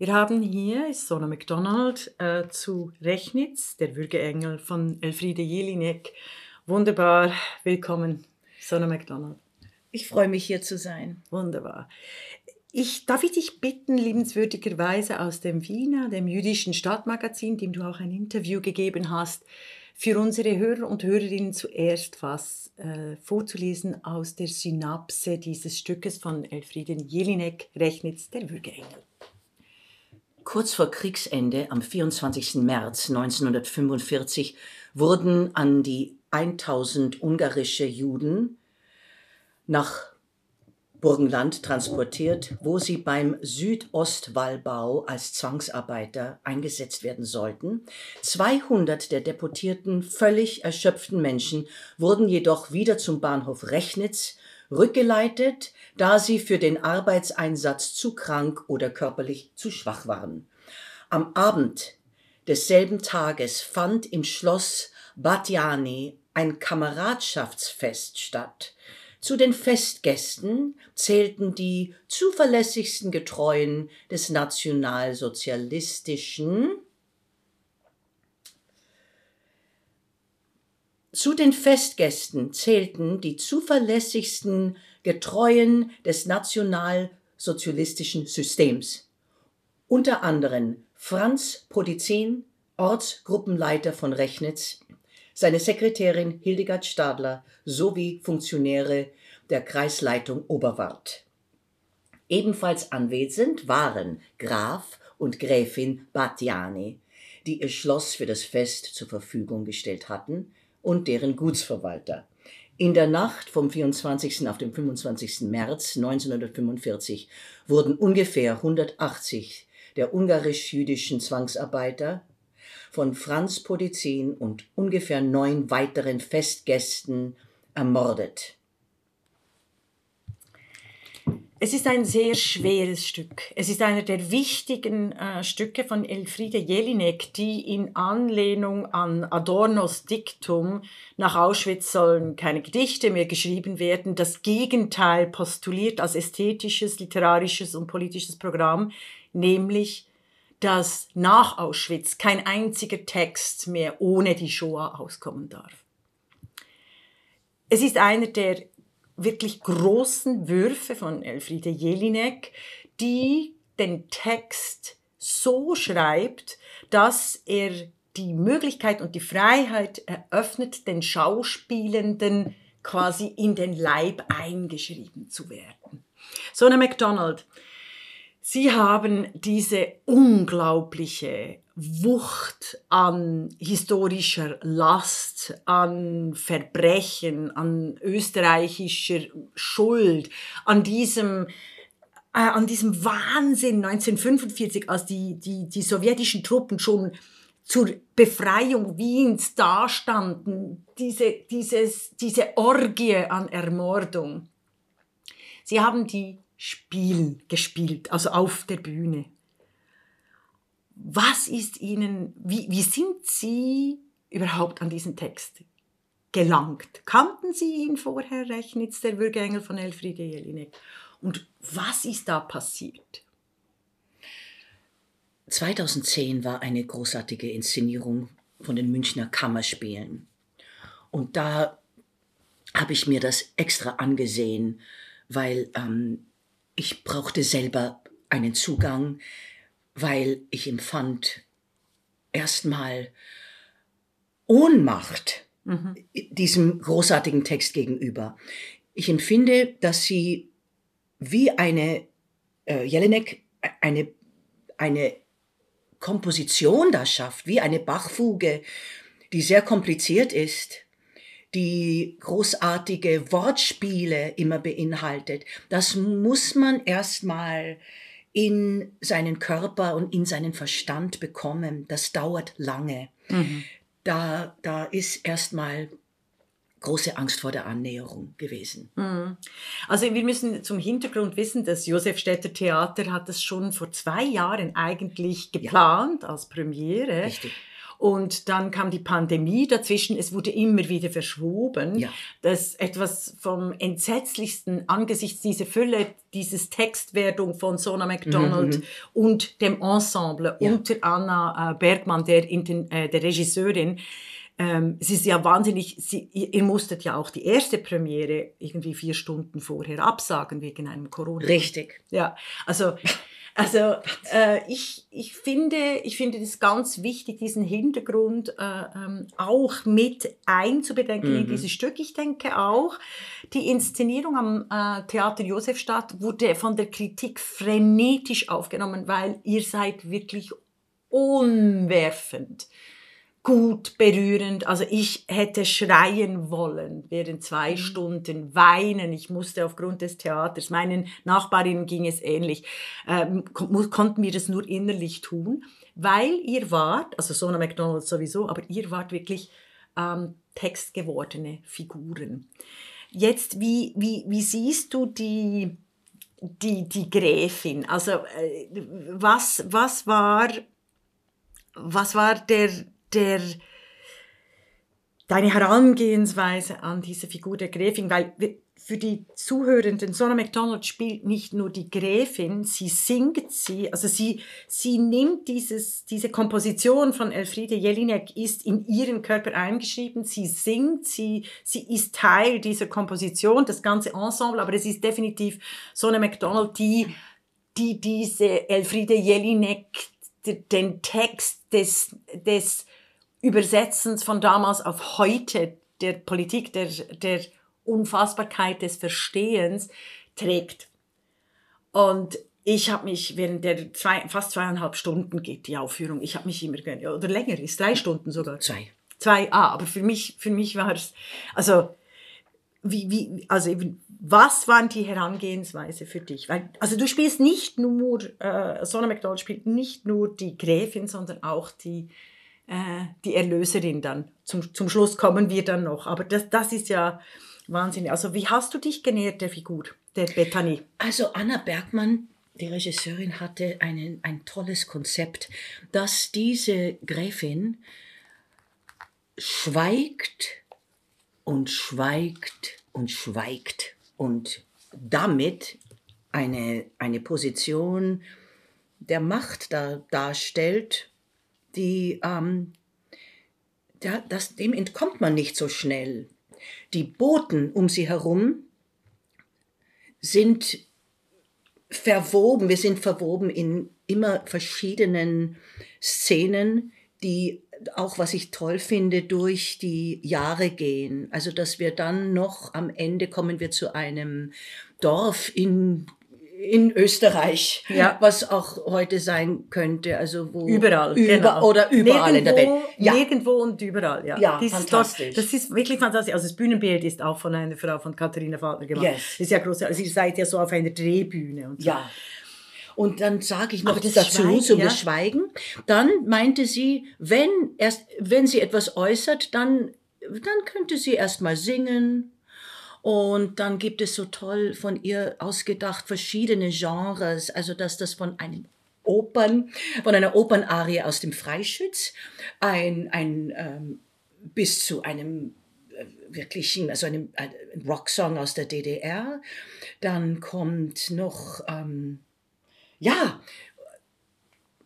Wir haben hier Sona McDonald äh, zu Rechnitz, der Würgeengel von Elfriede Jelinek. Wunderbar, willkommen, Sona McDonald. Ich freue mich hier zu sein. Wunderbar. Ich, darf ich dich bitten, liebenswürdigerweise aus dem Wiener, dem jüdischen Stadtmagazin, dem du auch ein Interview gegeben hast, für unsere Hörer und Hörerinnen zuerst was äh, vorzulesen aus der Synapse dieses Stückes von Elfrieden Jelinek, Rechnitz, der Würgeengel. Kurz vor Kriegsende, am 24. März 1945, wurden an die 1000 ungarische Juden nach Burgenland transportiert, wo sie beim Südostwallbau als Zwangsarbeiter eingesetzt werden sollten. 200 der deportierten, völlig erschöpften Menschen wurden jedoch wieder zum Bahnhof Rechnitz rückgeleitet, da sie für den Arbeitseinsatz zu krank oder körperlich zu schwach waren. Am Abend desselben Tages fand im Schloss Batjani ein Kameradschaftsfest statt. Zu den Festgästen zählten die zuverlässigsten Getreuen des nationalsozialistischen Zu den Festgästen zählten die zuverlässigsten Getreuen des nationalsozialistischen Systems, unter anderem Franz Podizin, Ortsgruppenleiter von Rechnitz, seine Sekretärin Hildegard Stadler sowie Funktionäre der Kreisleitung Oberwart. Ebenfalls anwesend waren Graf und Gräfin Batjani, die ihr Schloss für das Fest zur Verfügung gestellt hatten, und deren Gutsverwalter. In der Nacht vom 24. auf den 25. März 1945 wurden ungefähr 180 der ungarisch-jüdischen Zwangsarbeiter von Franz Podizin und ungefähr neun weiteren Festgästen ermordet. Es ist ein sehr schweres Stück. Es ist einer der wichtigen äh, Stücke von Elfriede Jelinek, die in Anlehnung an Adornos Diktum nach Auschwitz sollen keine Gedichte mehr geschrieben werden, das Gegenteil postuliert als ästhetisches, literarisches und politisches Programm, nämlich dass nach Auschwitz kein einziger Text mehr ohne die Shoah auskommen darf. Es ist einer der wirklich großen Würfe von Elfriede Jelinek, die den Text so schreibt, dass er die Möglichkeit und die Freiheit eröffnet, den Schauspielenden quasi in den Leib eingeschrieben zu werden. Sona MacDonald, Sie haben diese unglaubliche Wucht an historischer Last, an Verbrechen, an österreichischer Schuld, an diesem äh, an diesem Wahnsinn 1945, als die, die, die sowjetischen Truppen schon zur Befreiung Wiens dastanden, diese, dieses, diese Orgie an Ermordung. Sie haben die Spielen gespielt, also auf der Bühne was ist Ihnen, wie, wie sind Sie überhaupt an diesen Text gelangt? Kannten Sie ihn vorher, Rechnitz, der Würgengel von Elfriede Jelinek? Und was ist da passiert? 2010 war eine großartige Inszenierung von den Münchner Kammerspielen. Und da habe ich mir das extra angesehen, weil ähm, ich brauchte selber einen Zugang weil ich empfand erstmal Ohnmacht mhm. diesem großartigen Text gegenüber. Ich empfinde, dass sie wie eine äh, Jelinek eine, eine Komposition da schafft, wie eine Bachfuge, die sehr kompliziert ist, die großartige Wortspiele immer beinhaltet. Das muss man erstmal in seinen Körper und in seinen Verstand bekommen. Das dauert lange. Mhm. Da, da ist erstmal große Angst vor der Annäherung gewesen. Also wir müssen zum Hintergrund wissen, das Josefstädter Theater hat das schon vor zwei Jahren eigentlich geplant als Premiere. Richtig. Und dann kam die Pandemie dazwischen. Es wurde immer wieder verschoben. Ja. Das etwas vom Entsetzlichsten angesichts dieser Fülle, dieses Textwerdung von Sona MacDonald und dem Ensemble Mhm, Ja. unter Anna äh, Bergmann, der, äh, der Regisseurin. Ähm, es ist ja wahnsinnig, sie, ihr, ihr musstet ja auch die erste Premiere irgendwie vier Stunden vorher absagen wegen einem Corona. Richtig. Ja, also, also äh, ich, ich, finde, ich finde das ganz wichtig, diesen Hintergrund äh, ähm, auch mit einzubedenken in dieses Stück. Ich denke auch, die Inszenierung am äh, Theater Josefstadt wurde von der Kritik frenetisch aufgenommen, weil ihr seid wirklich umwerfend gut berührend. Also ich hätte schreien wollen während zwei Stunden, weinen. Ich musste aufgrund des Theaters, meinen Nachbarinnen ging es ähnlich, ähm, kon konnten wir das nur innerlich tun, weil ihr wart, also Sona McDonald sowieso, aber ihr wart wirklich ähm, textgewordene Figuren. Jetzt, wie, wie, wie siehst du die, die, die Gräfin? Also äh, was, was war was war der, der, deine Herangehensweise an diese Figur der Gräfin? Weil für die Zuhörenden, Sona MacDonald spielt nicht nur die Gräfin, sie singt sie, also sie, sie nimmt dieses, diese Komposition von Elfriede Jelinek, ist in ihren Körper eingeschrieben, sie singt, sie, sie ist Teil dieser Komposition, das ganze Ensemble, aber es ist definitiv Sona MacDonald, die, die diese Elfriede Jelinek den Text des, des Übersetzens von damals auf heute, der Politik, der, der Unfassbarkeit des Verstehens trägt. Und ich habe mich während der zwei, fast zweieinhalb Stunden geht die Aufführung, ich habe mich immer gern, oder länger, ist drei Stunden sogar. Zwei. Zwei, ah, aber für mich, für mich war es, also, wie, wie, also eben, was waren die Herangehensweise für dich? Weil, also du spielst nicht nur, äh, Sona McDonald spielt nicht nur die Gräfin, sondern auch die, äh, die Erlöserin dann. Zum, zum Schluss kommen wir dann noch. Aber das, das ist ja Wahnsinn. Also wie hast du dich genähert der Figur, der Bethany? Also Anna Bergmann, die Regisseurin, hatte einen, ein tolles Konzept, dass diese Gräfin schweigt und schweigt und schweigt und damit eine, eine Position der Macht da, darstellt, die ähm, da, das, dem entkommt man nicht so schnell. Die Boten um sie herum sind verwoben, wir sind verwoben in immer verschiedenen Szenen, die auch, was ich toll finde, durch die Jahre gehen. Also, dass wir dann noch am Ende kommen wir zu einem Dorf in in Österreich, Ja. was auch heute sein könnte, also wo Überall. über, genau. oder überall in der Welt. Nirgendwo- Ja, Nirgendwo und überall, ja. Ja, Dieses fantastisch. Dorf, das ist wirklich fantastisch. Also das Bühnenbild ist auch von einer Frau von Katharina Faltner gemacht. Yes. Ist ja groß. Also ihr seid ja so auf einer Drehbühne und so. Ja. Und dann sage ich noch das dazu, Schweigen, so ja. das Schweigen. Dann meinte sie, wenn erst, wenn sie etwas äußert, dann, dann könnte sie erst mal singen. Und dann gibt es so toll von ihr ausgedacht verschiedene Genres, also dass das von einem Opern, von einer Opernarie aus dem Freischütz, ein, ein ähm, bis zu einem äh, wirklichen, also einem, ein Rocksong aus der DDR. Dann kommt noch, ähm, ja,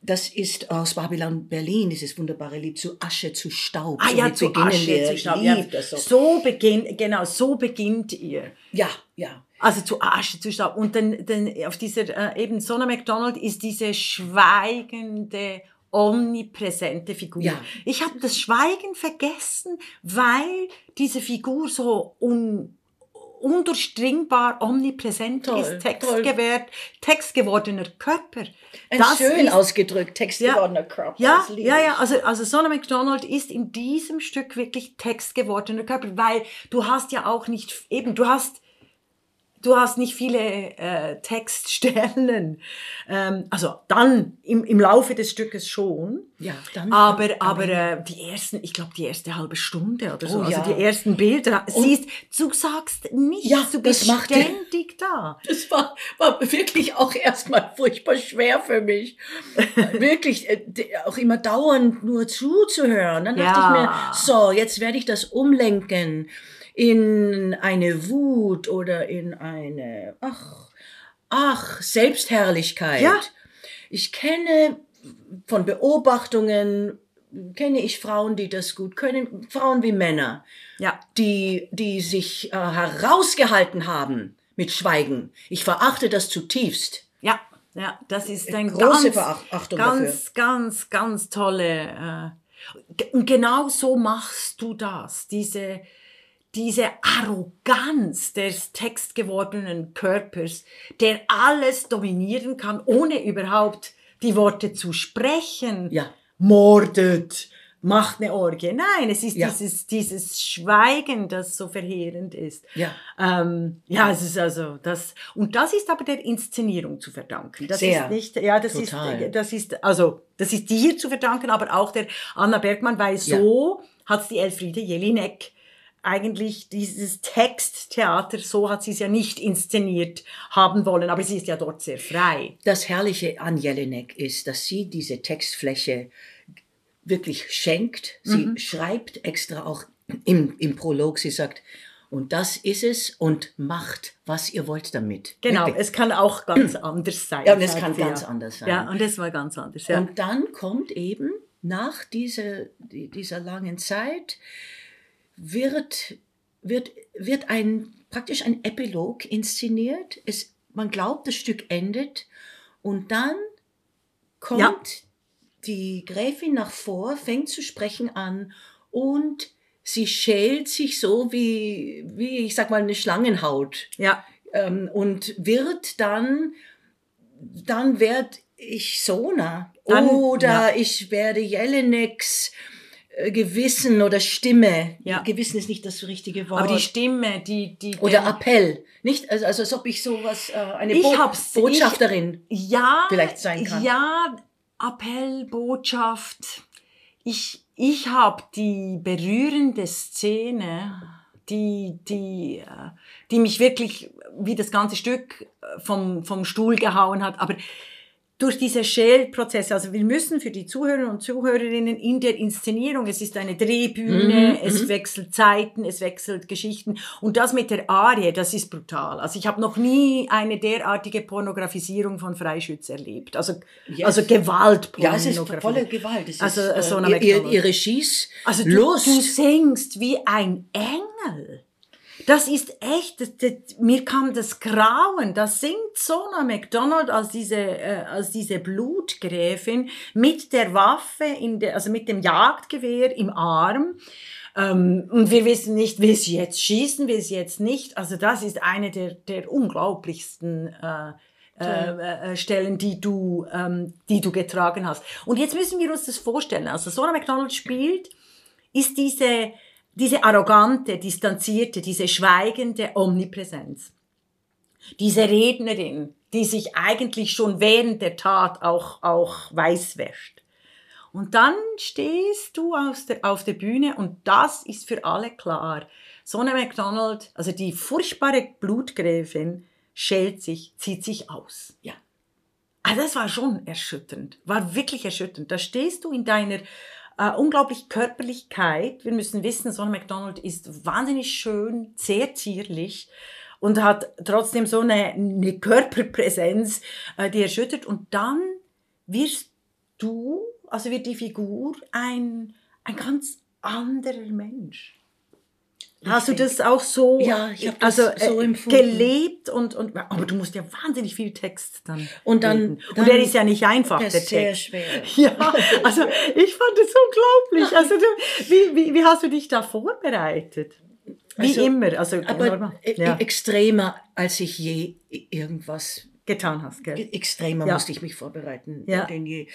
das ist aus Babylon Berlin, dieses wunderbare Lied zu Asche zu Staub. Ah ja, Somit zu Asche, wir. zu Staub. Ja. so. So beginnt, genau, so beginnt ihr. Ja, ja. Also zu Asche, zu Staub. Und dann, dann auf dieser, äh, eben Sona MacDonald ist diese schweigende, omnipräsente Figur. Ja. Ich habe das Schweigen vergessen, weil diese Figur so un, undurchdringbar omnipräsent Toll, ist, textgewährt, textgewordener Körper. Ein Das schön ist- ausgedrückt, Körper. ja, das liebe ja, ich. ja, also, also Sona MacDonald ist in diesem Stück wirklich textgewordener Körper, weil du hast ja auch nicht, eben, du hast, du hast nicht viele äh, Textstellen. Ähm, also dann im, im Laufe des Stückes schon. Ja, dann. Aber, aber äh, die ersten, ich glaube, die erste halbe Stunde oder so, Oh, also ja. die ersten Bilder, siehst, du sagst nichts, Ja, du bist ständig da. Das war, war wirklich auch erstmal furchtbar schwer für mich. wirklich äh, auch immer dauernd nur zuzuhören. Dann dachte Ja. ich mir, so, jetzt werde ich das umlenken in eine Wut oder in eine, ach, ach, Selbstherrlichkeit. Ja. Ich kenne von Beobachtungen, kenne ich Frauen, die das gut können, Frauen wie Männer Ja, die, die sich äh, herausgehalten haben mit Schweigen. Ich verachte das zutiefst. ja, ja, das ist ein Große ganz, Verachtung ganz, ganz, ganz tolle. Äh, und genau so machst du das, diese, diese Arroganz des textgewordenen Körpers, der alles dominieren kann, ohne überhaupt die Worte zu sprechen. Ja. Mordet, macht eine Orgie. Nein, es ist Ja. dieses, dieses Schweigen, das so verheerend ist. Ja. Ähm, ja, es ist also das und das ist aber der Inszenierung zu verdanken. Das Sehr. ist nicht, ja, das Total. ist, das ist also das ist dir zu verdanken, aber auch der Anna Bergmann, weil so hat die Elfriede Jelinek eigentlich dieses Texttheater, so hat sie es ja nicht inszeniert haben wollen, aber sie ist ja dort sehr frei. Das Herrliche an Jelinek ist, dass sie diese Textfläche wirklich schenkt. Sie Mhm. schreibt extra auch im, im Prolog, sie sagt, und das ist es und macht, was ihr wollt damit. Genau, Wirklich. es kann auch ganz anders sein. Ja, und es kann sie, ganz ja. anders sein. Ja, und es war ganz anders. Ja. Und dann kommt eben nach dieser, die- dieser langen Zeit, wird, wird, wird ein, praktisch ein Epilog inszeniert. Es, man glaubt, das Stück endet und dann kommt Ja. die Gräfin nach vor, fängt zu sprechen an und sie schält sich so wie, wie ich sag mal, eine Schlangenhaut ja, ähm, und wird dann, dann werd ich Sona Dann- oder ja. ich werde Jelineks Gewissen oder Stimme. Ja. Gewissen ist nicht das richtige Wort. aber die Stimme, die die oder der- Appell, nicht? Also, also als ob ich sowas, äh, eine Ich Bo hab's- Botschafterin. ja, vielleicht sein kann. Ja, Appell, Botschaft. Ich, ich habe die berührende Szene, die, die, äh, die mich wirklich wie das ganze Stück äh, vom, vom Stuhl gehauen hat. Aber durch diese Schälprozesse, also wir müssen für die Zuhörer und Zuhörerinnen in der Inszenierung, es ist eine Drehbühne, Mhm, es wechselt Zeiten, es wechselt Geschichten und das mit der Arie, das ist brutal. Also ich habe noch nie eine derartige Pornografisierung von Freischütz erlebt. Also, Yes. also Ja, es ist Gewaltpornografie. volle Gewalt. Es Also, ist, so äh, eine ihr, ihr, Schieß, Also du, Lust. du singst wie ein Engel. Das ist echt, das, das, mir kam das Grauen. Da singt Sona McDonald als diese, äh, als diese Blutgräfin mit der Waffe, in der, also mit dem Jagdgewehr im Arm. Ähm, und wir wissen nicht, will sie jetzt schießen, will sie jetzt nicht. Also das ist eine der, der unglaublichsten äh, äh, äh, Stellen, die du, ähm, die du getragen hast. Und jetzt müssen wir uns das vorstellen. Also Sona McDonald spielt, ist diese, diese arrogante, distanzierte, diese schweigende Omnipräsenz. Diese Rednerin, die sich eigentlich schon während der Tat auch, auch weiß wäscht. Und dann stehst du aus der, auf der Bühne und das ist für alle klar. Sonne McDonald, also die furchtbare Blutgräfin, schält sich, zieht sich aus. Ja. Also das war schon erschütternd, war wirklich erschütternd. Da stehst du in deiner äh, unglaublich Körperlichkeit. Wir müssen wissen, Sonne McDonald ist wahnsinnig schön, sehr zierlich und hat trotzdem so eine, eine Körperpräsenz, äh, die erschüttert. Und dann wirst du, also wird die Figur ein, ein ganz anderer Mensch. Hast du das auch so, Ja, ich hab das also, so äh, empfunden. gelebt und, und aber du musst ja wahnsinnig viel Text dann Und dann- reden. dann- und der ist ja nicht einfach Der ist sehr Text. schwer. Ja, also ich fand es unglaublich. Also du, wie, wie, wie hast du dich da vorbereitet? Wie Also, immer, also Aber e- ja, extremer, als ich je irgendwas getan hast, gell? extremer Ja. musste ich mich vorbereiten Ja. denn je.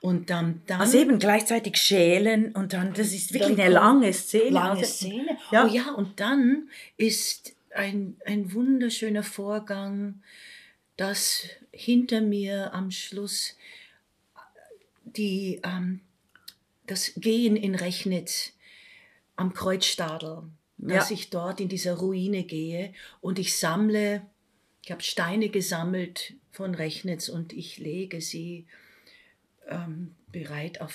Und dann, dann Also eben gleichzeitig schälen und dann, das ist wirklich eine lange Szene. lange also, Szene. Ja. Oh ja, und dann ist ein, ein wunderschöner Vorgang, dass hinter mir am Schluss die, ähm, das Gehen in Rechnitz am Kreuzstadel, dass Ja. ich dort in dieser Ruine gehe und ich sammle, ich habe Steine gesammelt von Rechnitz und ich lege sie ähm, bereit auf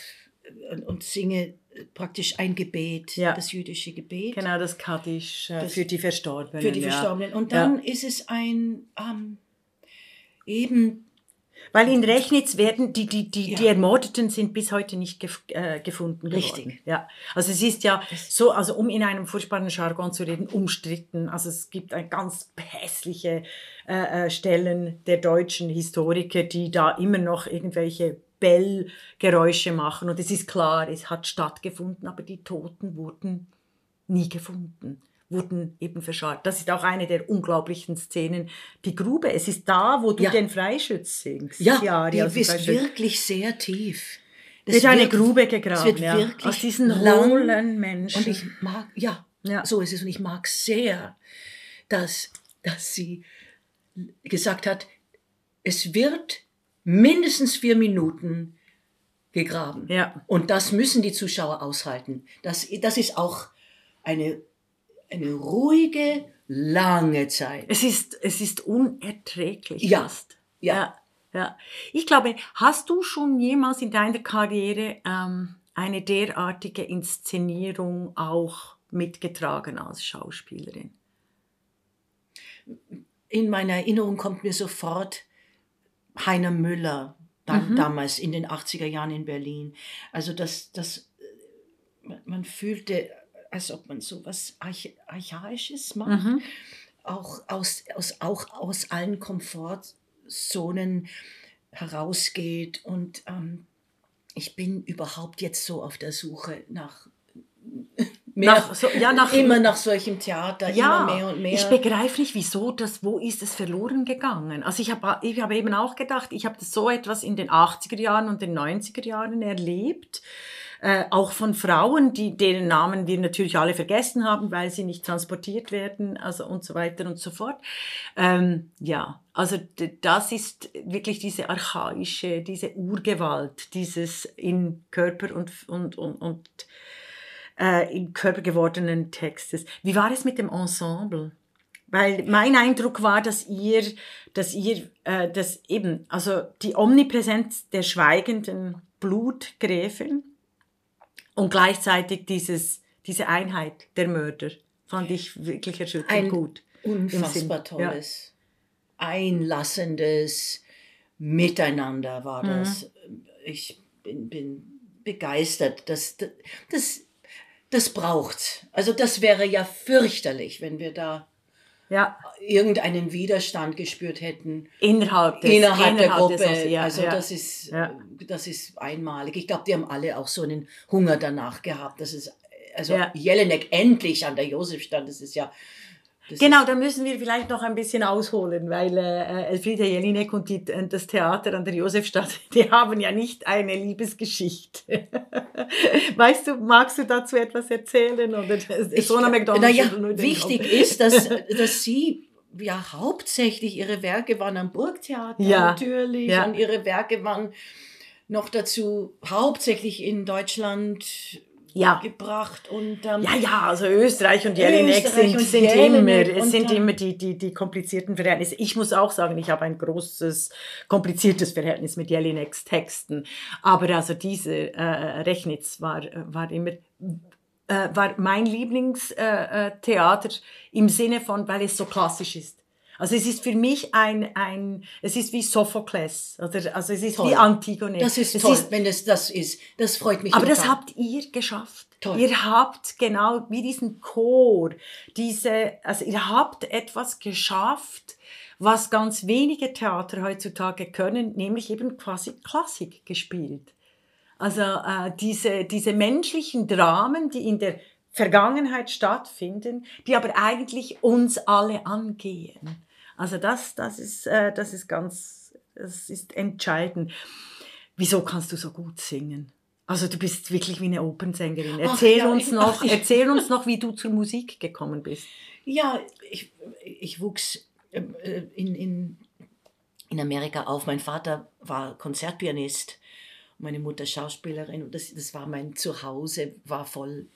und, und singe praktisch ein Gebet, Ja. das jüdische Gebet Genau, das Kaddisch äh, Das- für die Verstorbenen. für die ja. Verstorbenen. Und Ja. dann ist es ein ähm, eben Weil in Rechnitz werden die, die, die, Ja. die Ermordeten sind bis heute nicht gef äh, gefunden Richtig. geworden. Ja. Also es ist ja so, also um in einem furchtbaren Jargon zu reden, umstritten. Also es gibt ein ganz hässliche äh, äh, Stellen der deutschen Historiker, die da immer noch irgendwelche Bellgeräusche machen. Und es ist klar, es hat stattgefunden, aber die Toten wurden nie gefunden, wurden eben verscharrt. Das ist auch eine der unglaublichen Szenen. Die Grube, es ist da, wo du Ja. den Freischütz singst. ja, die die ist wirklich sehr tief. Das wird eine Grube gegraben, ja. aus diesen hohlen Menschen. Und ich mag, ja, Ja. so ist es. Und ich mag sehr, dass, dass sie gesagt hat, es wird mindestens vier Minuten gegraben. Ja. Und das müssen die Zuschauer aushalten. Das, das ist auch eine, eine ruhige, lange Zeit. es ist, es ist unerträglich Ja. Ja. ja. ja. Ich glaube, hast du schon jemals in deiner Karriere ähm, eine derartige Inszenierung auch mitgetragen als Schauspielerin? in meiner Erinnerung kommt mir sofort Heiner Müller, dann, Mhm. damals in den 80er Jahren in Berlin. Also das, das, äh, man fühlte, als ob man so was Arch Archaisches macht, Mhm. auch, aus, aus, auch aus allen Komfortzonen herausgeht. Und ähm, ich bin überhaupt jetzt so auf der Suche nach, mehr, Nach so- ja, nach- immer nach solchem Theater, Ja, immer mehr und mehr. ich begreife nicht, wieso das, wo ist es verloren gegangen? Also ich habe ich hab eben auch gedacht, ich habe so etwas in den 80er Jahren und den 90er Jahren erlebt, äh, auch von Frauen, die, deren Namen wir natürlich alle vergessen haben, weil sie nicht transportiert werden, also und so weiter und so fort. Ähm, ja, also das ist wirklich diese archaische, diese Urgewalt, dieses in Körper und, und, und, und äh, in Körper gewordenen Textes. Wie war es mit dem Ensemble? Weil mein Eindruck war, dass ihr, dass ihr, äh, dass eben, also die Omnipräsenz der schweigenden Blutgräfin und gleichzeitig dieses, diese Einheit der Mörder fand ich wirklich erschütternd Ein gut. unfassbar Sinn, ja. tolles, einlassendes Miteinander war Mhm. das. Ich bin, bin begeistert. Das, das, das braucht. Also das wäre ja fürchterlich, wenn wir da Ja, irgendeinen Widerstand gespürt hätten innerhalb des innerhalb der des- Gruppe. ja, also ja. das ist das ist einmalig. Ich glaube, die haben alle auch so einen Hunger danach gehabt. Das ist also. Jelinek endlich an der Josefstadt. Das ist ja das Genau, da müssen wir vielleicht noch ein bisschen ausholen, weil äh, Elfriede Jelinek und die, äh, das Theater an der Josefstadt, die haben ja nicht eine Liebesgeschichte. weißt du, magst du dazu etwas erzählen? Oder Ich- so eine McDonald's Naja, oder nur den wichtig ist, dass, dass sie ja hauptsächlich ihre Werke waren am Burgtheater Ja, natürlich ja. und ihre Werke waren noch dazu hauptsächlich in Deutschland Ja. gebracht und ähm, Ja, ja, also Österreich und Jelinek sind, sind immer, es sind immer die, die, die komplizierten Verhältnisse. Ich muss auch sagen, ich habe ein großes, kompliziertes Verhältnis mit Jelineks Texten. Aber also diese äh, Rechnitz war, war immer, äh, war mein Lieblingstheater äh, Theater im Sinne von, weil es so klassisch ist. Also es ist für mich ein, ein es ist wie Sophokles, oder, also es ist Toll. wie Antigone. das ist es toll, wenn es das ist. Das freut mich. aber das total. habt ihr geschafft. Toll. Ihr habt genau wie diesen Chor, diese, also ihr habt etwas geschafft, was ganz wenige Theater heutzutage können, nämlich eben quasi Klassik gespielt. Also äh, diese, diese menschlichen Dramen, die in der Vergangenheit stattfinden, die aber eigentlich uns alle angehen. Also das, das, ist, äh, das ist ganz, das ist entscheidend. Wieso kannst du so gut singen? Also du bist wirklich wie eine Opernsängerin. Erzähl ja, uns ich- noch, ach, erzähl uns noch, wie du zur Musik gekommen bist. Ja, ich, ich wuchs ähm, äh, in, in, in Amerika auf. Mein Vater war Konzertpianist, meine Mutter Schauspielerin und das, das war mein Zuhause, war voll.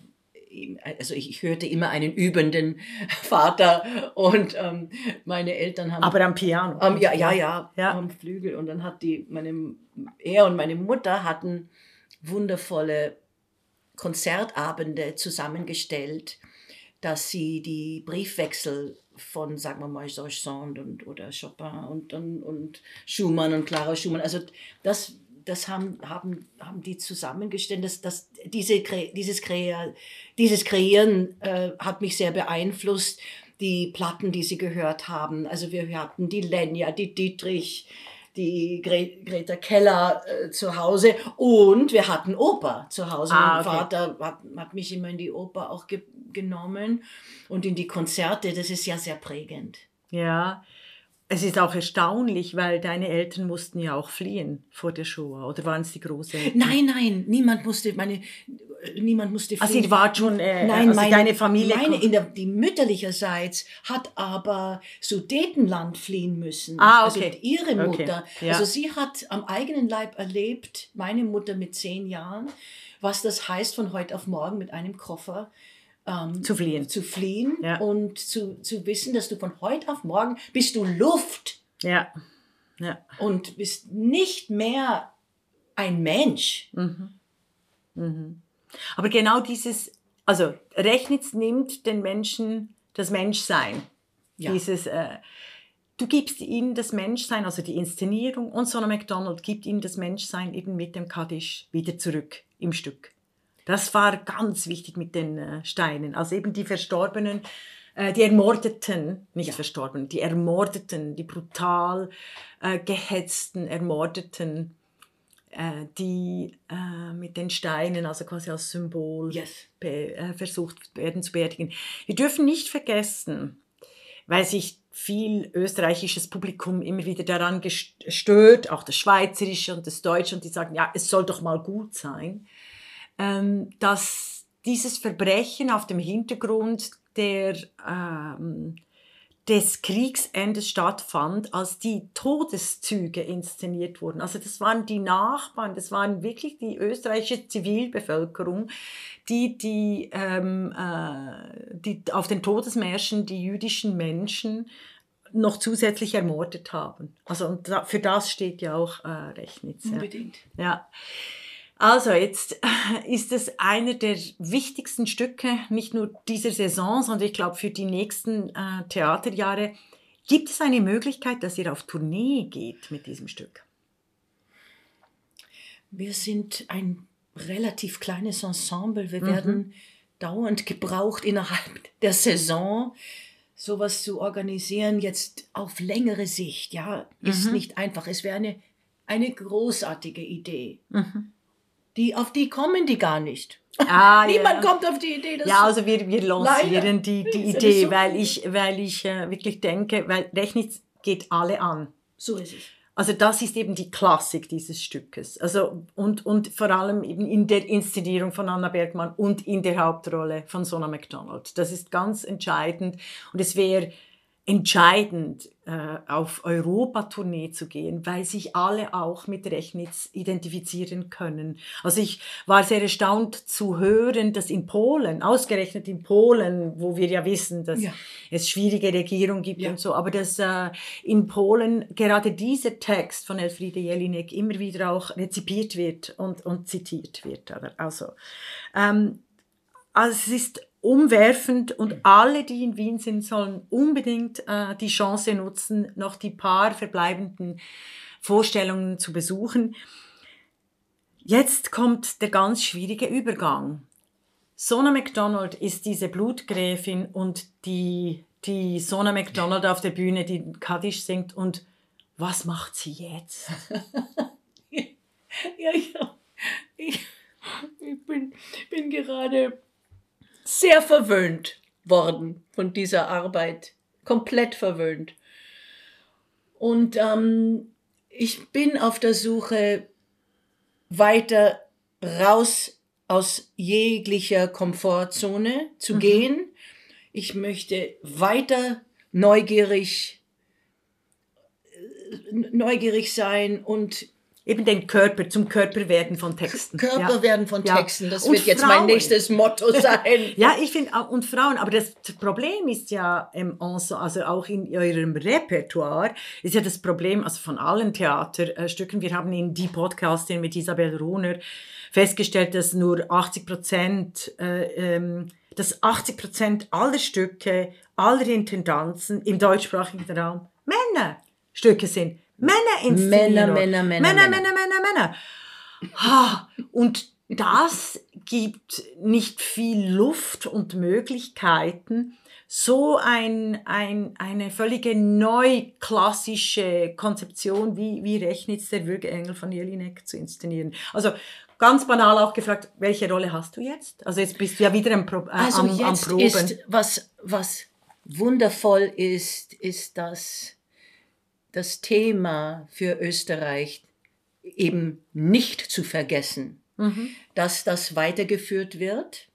Also ich, ich hörte immer einen übenden Vater und ähm, meine Eltern haben Aber am Piano. Ähm, ja, ja, ja, Ja. am Flügel. Und dann hat die, meine, er und meine Mutter hatten wundervolle Konzertabende zusammengestellt, dass sie die Briefwechsel von, sagen wir mal, Georges Sand und, oder Chopin und, und, und Schumann und Clara Schumann, also das, das haben, haben, haben die zusammengestellt. Das, das, diese, dieses, Krea, dieses Kreieren äh, hat mich sehr beeinflusst. Die Platten, die sie gehört haben. Also wir hatten die Lenja, die Dietrich, die Gre Greta Keller äh, zu Hause und wir hatten Oper zu Hause. Ah, mein okay. Vater hat, hat mich immer in die Oper auch ge genommen und in die Konzerte. Das ist ja sehr prägend. Ja, es ist auch erstaunlich, weil deine Eltern mussten ja auch fliehen vor der Shoah. Oder waren es die Großeltern? Nein, nein, niemand musste meine, niemand musste Also fliehen. ihr wart schon, äh, Nein, also meine, deine Familie... Meine, in der, die mütterlicherseits hat aber Sudetenland fliehen müssen. Ah, okay. Also ihre Okay, Mutter. ja. Also sie hat am eigenen Leib erlebt, meine Mutter mit zehn Jahren, was das heißt, von heute auf morgen mit einem Koffer ähm, Zu fliehen. zu fliehen Ja. und zu, zu wissen, dass du von heute auf morgen bist du Luft ja, ja. und bist nicht mehr ein Mensch. Aber genau dieses, also Rechnitz nimmt den Menschen das Menschsein. Ja. Dieses, äh, du gibst ihnen das Menschsein, also die Inszenierung und Sona MacDonald gibt ihnen das Menschsein eben mit dem Kaddisch wieder zurück im Stück. Das war ganz wichtig mit den äh, Steinen. Also eben die Verstorbenen, äh, die Ermordeten, nicht Verstorbenen, die Ermordeten, die brutal äh, gehetzten, Ermordeten, die mit den Steinen, also quasi als Symbol Yes. versucht werden zu beerdigen. Wir dürfen nicht vergessen, weil sich viel österreichisches Publikum immer wieder daran gest- stört, auch das Schweizerische und das Deutsche, und die sagen, ja, es soll doch mal gut sein, ähm, dass dieses Verbrechen auf dem Hintergrund der, ähm, des Kriegsendes stattfand, als die Todeszüge inszeniert wurden. Also das waren die Nachbarn, das waren wirklich die österreichische Zivilbevölkerung, die, die, ähm, äh, die auf den Todesmärschen die jüdischen Menschen noch zusätzlich ermordet haben. Also und da, für das steht ja auch äh, Rechnitz. Ja. Unbedingt. Ja. Also jetzt ist es einer der wichtigsten Stücke, nicht nur dieser Saison, sondern ich glaube für die nächsten äh, Theaterjahre. Gibt es eine Möglichkeit, dass ihr auf Tournee geht mit diesem Stück? Wir sind ein relativ kleines Ensemble. Wir Mhm. werden dauernd gebraucht innerhalb der Saison, sowas zu organisieren, jetzt auf längere Sicht. Ja, ist Mhm. nicht einfach. Es wäre eine, eine großartige Idee. Mhm. Die, auf die kommen die gar nicht. Ah, Niemand kommt auf die Idee, dass Ja, also wir, wir lancieren Leider. die, die ja Idee, so weil ich, weil ich äh, wirklich denke, weil Rechnitz geht alle an. so ist es. Also das ist eben die Klassik dieses Stückes. Also und, und vor allem eben in der Inszenierung von Anna Bergmann und in der Hauptrolle von Sona MacDonald. Das ist ganz entscheidend und es wäre entscheidend, äh, auf Europa-Tournee zu gehen, weil sich alle auch mit Rechnitz identifizieren können. Also ich war sehr erstaunt zu hören, dass in Polen, ausgerechnet in Polen, wo wir ja wissen, dass Ja. es schwierige Regierung gibt Ja. und so, aber dass äh, in Polen gerade dieser Text von Elfriede Jelinek immer wieder auch rezipiert wird und, und zitiert wird. Also, ähm, also es ist umwerfend und alle, die in Wien sind, sollen unbedingt äh, die Chance nutzen, noch die paar verbleibenden Vorstellungen zu besuchen. Jetzt kommt der ganz schwierige Übergang. Sona MacDonald ist diese Blutgräfin und die, die Sona MacDonald auf der Bühne, die Kaddisch singt. Und was macht sie jetzt? Ja, ja. Ich, ich bin, bin gerade sehr verwöhnt worden von dieser Arbeit. Komplett verwöhnt. Und ähm, ich bin auf der Suche weiter raus aus jeglicher Komfortzone zu Mhm. gehen. Ich möchte weiter neugierig, äh, neugierig sein und Eben den Körper, zum Körper werden von Texten. Körper ja. von. Texten. Das Und wird jetzt Frauen. mein nächstes Motto sein. Ja, ich finde, und Frauen, aber das Problem ist ja, ähm, also, also auch in eurem Repertoire, ist ja das Problem, also von allen Theaterstücken, wir haben in die Podcastin mit Isabel Runer festgestellt, dass nur 80 Prozent, äh, ähm, dass 80 Prozent aller Stücke, aller Intendanzen im deutschsprachigen Raum Männerstücke sind. Männer inszenieren. Männer. Männer, Männer, Männer, Männer. Männer, Männer, Männer. Und das gibt nicht viel Luft und Möglichkeiten, so ein, ein, eine völlige neuklassische Konzeption wie, wie Rechnitz der Würgeengel von Jelinek zu inszenieren. Also ganz banal auch gefragt, welche Rolle hast du jetzt? Also jetzt bist du ja wieder am, Pro äh, Also am, am jetzt Proben. ist, was, was wundervoll ist, ist, dass das Thema für Österreich eben nicht zu vergessen, Mhm. dass das weitergeführt wird.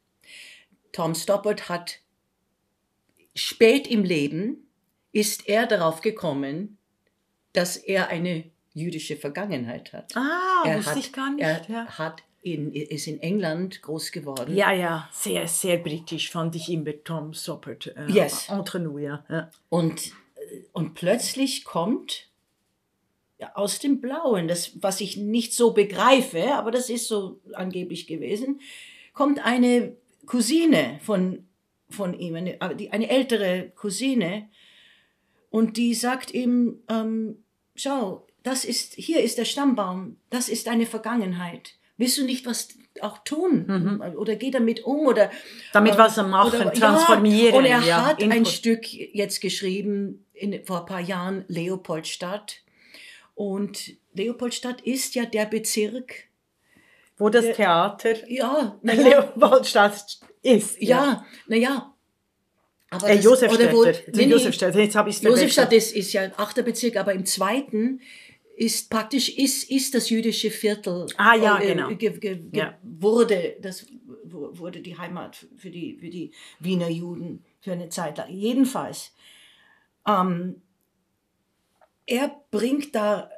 Tom Stoppard hat spät im Leben ist er darauf gekommen, dass er eine jüdische Vergangenheit hat. Ah, er wusste hat, ich gar nicht. Er ja. hat in, ist in England groß geworden. Ja, ja, sehr, sehr britisch fand ich immer Tom Stoppard. Äh, Yes. Entre nous, ja. ja. Und, und plötzlich kommt ja, aus dem Blauen, das, was ich nicht so begreife, aber das ist so angeblich gewesen, kommt eine Cousine von, von ihm, eine, eine ältere Cousine, und die sagt ihm, ähm, schau, das ist, hier ist der Stammbaum, das ist deine Vergangenheit. Willst du nicht was auch tun? Oder geh damit um? Oder, Mhm. Damit äh, was machen, oder- transformieren. Ja, und er ja, hat ein Input. Stück jetzt geschrieben, in, vor ein paar Jahren, Leopoldstadt. Und Leopoldstadt ist ja der Bezirk, Wo das Theater ja, naja, Leopoldstadt ist. ja, naja. Äh, wo- Nee, nee, nee, Josefstädter, jetzt habe ich es Josefstadt ist, ist ja achter Bezirk, aber im zweiten ist praktisch ist, ist das jüdische Viertel Ah, ja, äh, genau. ge, ge, ge, Ja. wurde das wu- wurde die Heimat für die für die Wiener Juden für eine Zeit lang jedenfalls ähm, er bringt da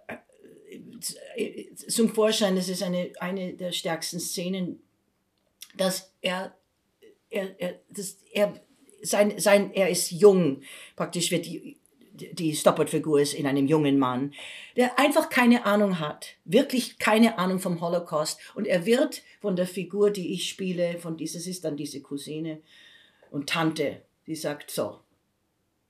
äh, zum Vorschein das ist eine eine der stärksten Szenen dass er er, er, das, er, sein, sein, er ist jung, praktisch wird die, die Stoppard-Figur ist in einem jungen Mann, der einfach keine Ahnung hat, wirklich keine Ahnung vom Holocaust. Und er wird von der Figur, die ich spiele, von dieses ist dann diese Cousine und Tante, die sagt so.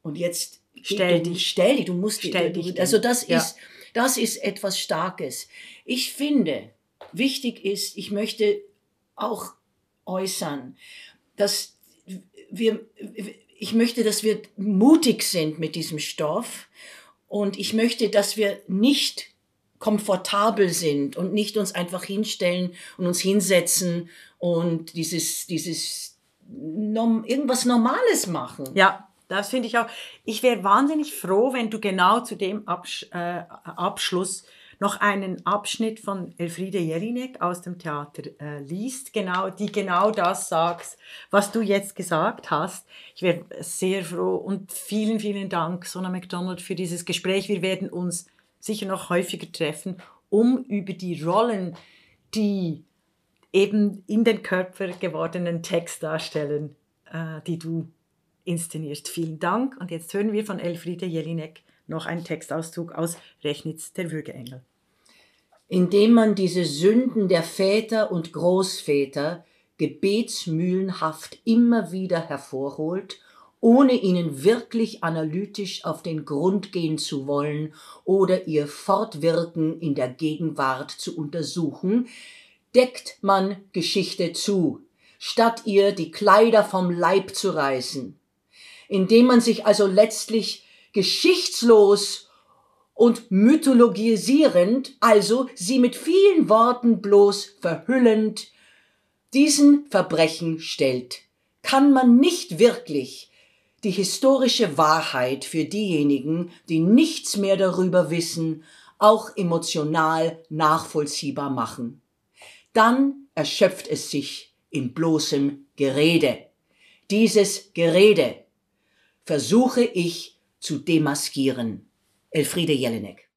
Und jetzt Stell du, dich. stell dich, du musst Stell dich du, Also das Ja. ist, das ist etwas Starkes. Ich finde, wichtig ist, ich möchte auch äußern, dass wir, ich möchte, dass wir mutig sind mit diesem Stoff und ich möchte, dass wir nicht komfortabel sind und nicht uns einfach hinstellen und uns hinsetzen und dieses, dieses norm, irgendwas Normales machen. Ja, das finde ich auch. Ich wäre wahnsinnig froh, wenn du genau zu dem Absch äh, Abschluss noch einen Abschnitt von Elfriede Jelinek aus dem Theater äh, liest, genau, die genau das sagt, was du jetzt gesagt hast. Ich wäre sehr froh und vielen, vielen Dank, Sona McDonald, für dieses Gespräch. Wir werden uns sicher noch häufiger treffen, um über die Rollen, die eben in den Körper gewordenen Text darstellen, äh, die du inszenierst. Vielen Dank. Und jetzt hören wir von Elfriede Jelinek noch einen Textauszug aus Rechnitz der Würgeengel. indem man diese Sünden der Väter und Großväter gebetsmühlenhaft immer wieder hervorholt, ohne ihnen wirklich analytisch auf den Grund gehen zu wollen oder ihr Fortwirken in der Gegenwart zu untersuchen, deckt man Geschichte zu, statt ihr die Kleider vom Leib zu reißen, indem man sich also letztlich geschichtslos und mythologisierend, also sie mit vielen Worten bloß verhüllend, diesen Verbrechen stellt, kann man nicht wirklich die historische Wahrheit für diejenigen, die nichts mehr darüber wissen, auch emotional nachvollziehbar machen. Dann erschöpft es sich in bloßem Gerede. Dieses Gerede versuche ich zu demaskieren. Elfriede Jelinek.